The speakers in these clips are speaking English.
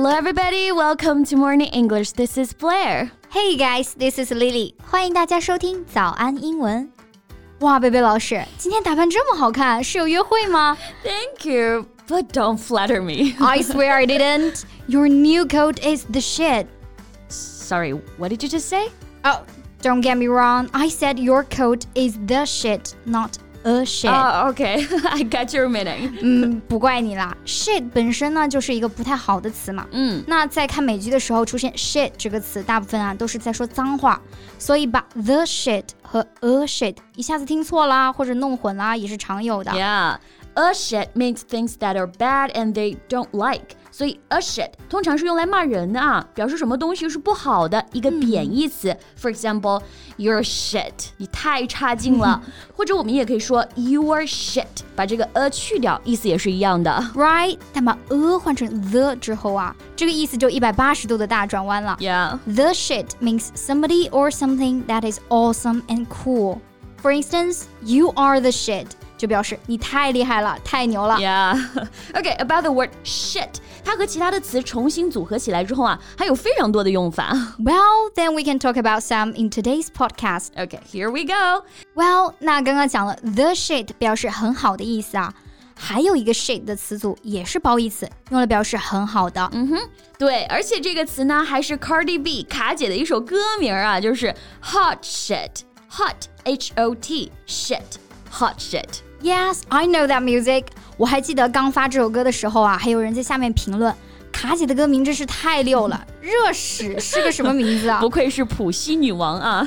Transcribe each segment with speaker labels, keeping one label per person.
Speaker 1: Hello, everybody. Welcome to Morning English. This is Blair.
Speaker 2: Hey guys, this is Lily. 欢迎大家收听早安英文。哇，贝贝老师，今天打扮这么好看，是有约会吗
Speaker 1: Thank you, but don't flatter me.
Speaker 2: I swear I didn't. Your new coat is the shit.
Speaker 1: Sorry, what did you just say?
Speaker 2: Oh, don't get me wrong. I said your coat is the shit, not a shit.
Speaker 1: Oh, okay. I got your meaning.
Speaker 2: 嗯，不怪你啦。shit 本身呢就是一个不太好的词嘛。
Speaker 1: 嗯，
Speaker 2: 那在看美剧的时候出现 shit 这个词，大部分啊都是在说脏话，所以把 the shit 和 a shit 一下子听错啦，或者弄混啦，也是常有的。
Speaker 1: Yeah. A shit means things that are bad and they don't like. 所以 a shit 通常是用来骂人的啊，表示什么东西是不好的一个贬义词。For example, you're shit，你太差劲了。或者我们也可以说 you are shit，把这个 a 去掉，意思也是一样的。
Speaker 2: Right，但把 a 换成 the 之后啊，这个意思就一百八十度的大转弯了。
Speaker 1: Yeah.
Speaker 2: The shit means somebody or something that is awesome and cool. For instance, you are the shit，就表示你太厉害了，太牛了。
Speaker 1: Yeah. Okay, about the word shit，它和其他的词重新组合起来之后啊，还有非常多的用法。
Speaker 2: Well, then we can talk about some in today's podcast.
Speaker 1: Okay, here we go.
Speaker 2: Well，那刚刚讲了 the shit 表示很好的意思啊，还有一个 shit 的词组也是褒义词，用来表示很好的。
Speaker 1: 对，而且这个词呢，还是 Cardi B 卡姐的一首歌名啊，就是 hot shit，hot H O T shit hot shit。
Speaker 2: Yes, I know that music. 我还记得刚发这首歌的时候啊，还有人在下面评论，卡姐的歌名真是太溜了，热屎是个什么名字啊
Speaker 1: 不愧是普西女王啊。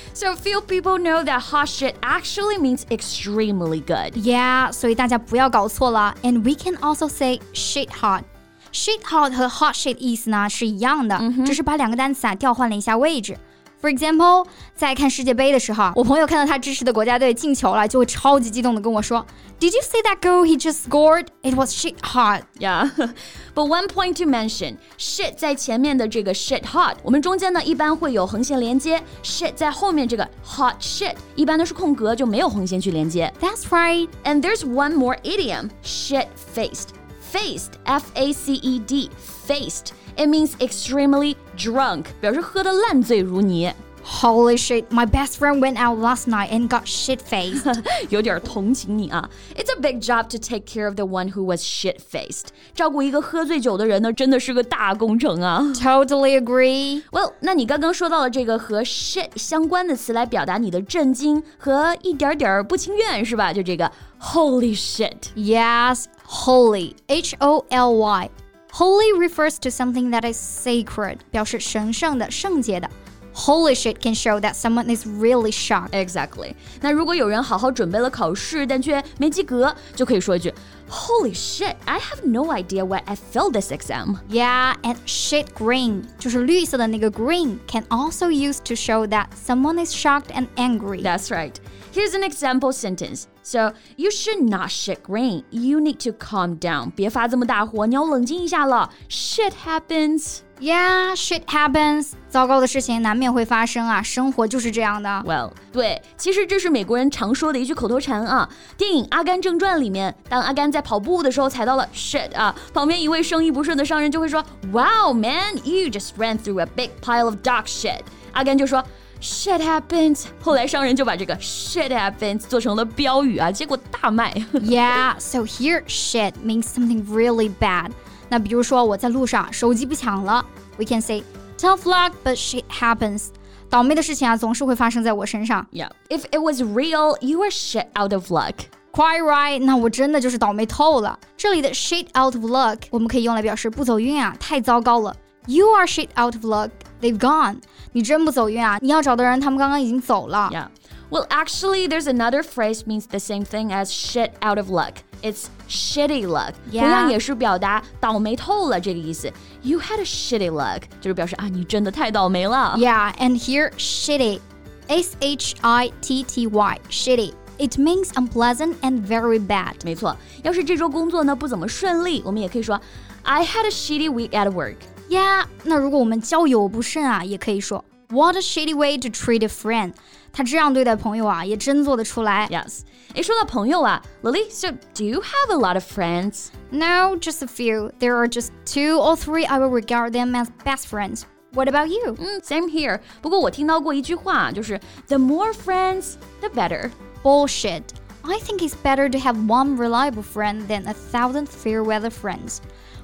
Speaker 1: so few people know that hot shit actually means extremely good.
Speaker 2: ？Yeah，所以大家不要搞错了。And we can also say shit hot. Shit hot 和 hot shit 意思呢是一样的，只是把两个单词啊调换了一下位置。 For example，在看世界杯的时候啊，我朋友看到他支持的国家队进球了，就会超级激动的跟我说：“Did you see that goal he just scored? It was shit hot.”
Speaker 1: Yeah, but one point to mention, shit 在前面的这个 shit hot，我们中间呢一般会有横线连接，shit 在后面这个 hot shit 一般都是空格，就没有横线去连接。
Speaker 2: That's right.
Speaker 1: And there's one more idiom, shit faced. Faced, F A C E D, faced. It means extremely drunk, 表示喝得烂醉如泥，
Speaker 2: Holy shit, my best friend went out last night and got shit faced.
Speaker 1: 有点同情你啊。It's a big job to take care of the one who was shit faced. 照顾一个喝醉酒的人呢，真的是个大工程啊。
Speaker 2: totally agree.
Speaker 1: Well，那你刚刚说到了这个和 shit 相关的词来表达你的震惊和一点点儿不情愿，是吧？就这个 Holy shit。
Speaker 2: Yes, holy, H O L Y. Holy refers to something that is sacred, 表示神圣的、圣洁的。Holy shit can show that someone is really shocked.
Speaker 1: Exactly。那如果有人好好准备了考试，但却没及格，就可以说一句 Holy shit! I have no idea why I failed this exam.
Speaker 2: Yeah, and shit green 就是绿色的那个 green can also used to show that someone is shocked and angry.
Speaker 1: That's right. Here's an example sentence. So you should not shit green. You need to calm down. 别发这么大火，你要冷静一下了。Shit happens.
Speaker 2: Yeah, shit happens. 糟糕的事情难免会发生啊，生活就是这样的。
Speaker 1: Well，对，其实这是美国人常说的一句口头禅啊。电影《阿甘正传》里面，当阿甘在跑步的时候踩到了 shit 啊，旁边一位生意不顺的商人就会说，Wow man, you just ran through a big pile of dog shit。阿甘就说。 Shit happens。后来商人就把这个 shit happens 做成了标语啊，结果大卖。
Speaker 2: Yeah, so here shit means something really bad. 那比如说我在路上手机不抢了，we can say tough luck, but shit happens. 倒霉的事情啊，总是会发生在我身上。
Speaker 1: Yeah, if it was real, you are shit out of luck.
Speaker 2: Quite right，那我真的就是倒霉透了。这里的 shit out of luck，我们可以用来表示不走运啊，太糟糕了。You are shit out of luck. They've gone. 你真不走运啊！你要找的人，他们刚刚已经走了。
Speaker 1: Yeah. Well, actually, there's another phrase means the same thing as shit out of luck. It's shitty luck.
Speaker 2: Yeah.
Speaker 1: 同样也是表达倒霉透了这个意思。You had a shitty luck，就是表示啊，你真的太倒霉了。
Speaker 2: Yeah, and here shitty, S H I T T Y, shitty. It means unpleasant and very bad.
Speaker 1: 没错，要是这周工作呢不怎么顺利，我们也可以说 I had a shitty week at work.
Speaker 2: Yeah，那如果我们交友不慎啊，也可以说 What a shitty way to treat a friend. 他这样对待朋友啊，也真做得出来。
Speaker 1: Yes. 诶，说到朋友啊，Lily, so do you have a lot of friends?
Speaker 2: No, just a few. There are just two or three I will regard them as best friends. What about you?
Speaker 1: 嗯，same here。不过我听到过一句话，就是 the more friends, the better。
Speaker 2: Bullshit. I think it's better to have one reliable friend than a thousand fair weather friends.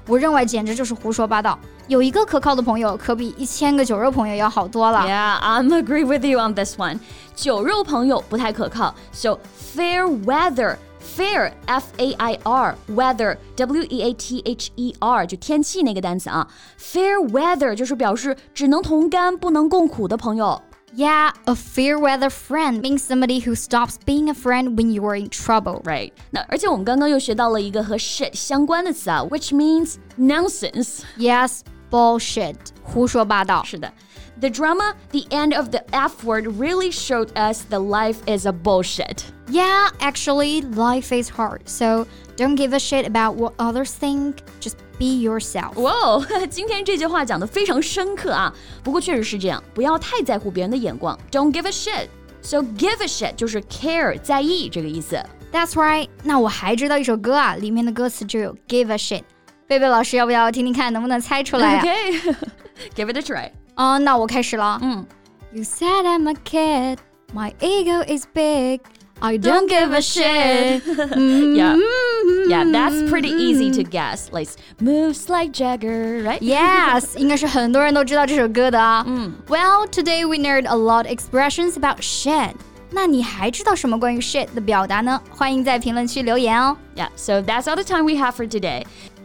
Speaker 2: 我认为简直就是胡说八道。有一个可靠的朋友，可比一千个酒肉朋友要好多了。
Speaker 1: Yeah, I'm agree with you on this one. 酒肉朋友不太可靠，so fair weather. Fair, F A I R, weather, W E A T H E R，就天气那个单词啊。Fair weather 就是表示只能同甘不能共苦的朋友。
Speaker 2: Yeah, a fair weather friend means somebody who stops being a friend when you are in trouble.
Speaker 1: Right，那而且我们刚刚又学到了一个和 shit 相关的词啊，which means nonsense。
Speaker 2: Yes, bullshit. 胡说八道。
Speaker 1: 是的，The drama, the end of the F word really showed us the life is a bullshit.
Speaker 2: Yeah, actually, life is hard, so don't give a shit about what others think. Just be yourself.
Speaker 1: 哇哦，今天这句话讲的非常深刻啊。不过确实是这样，不要太在乎别人的眼光。Don't give a shit. So give a shit 就是 care 在意这个意思。
Speaker 2: That's right. 那我还知道一首歌啊，里面的歌词就有 give a shit。 贝贝老师，要不要听听看，能不能猜出来啊？
Speaker 1: Okay, give it a try.
Speaker 2: 啊、那我开始了。
Speaker 1: 嗯
Speaker 2: You said I'm a kid, my ego is big. I don't give a shit.
Speaker 1: Yeah, yeah, that's pretty easy to guess. Like moves like Jagger, right?
Speaker 2: Yes，应该是很多人都知道这首歌的啊。嗯，Well, today we learned a lot of expressions about shit. 那你还知道什么关于 shit 的表达呢？欢迎在评论区留言哦。
Speaker 1: Yeah. So that's all the time we have for today.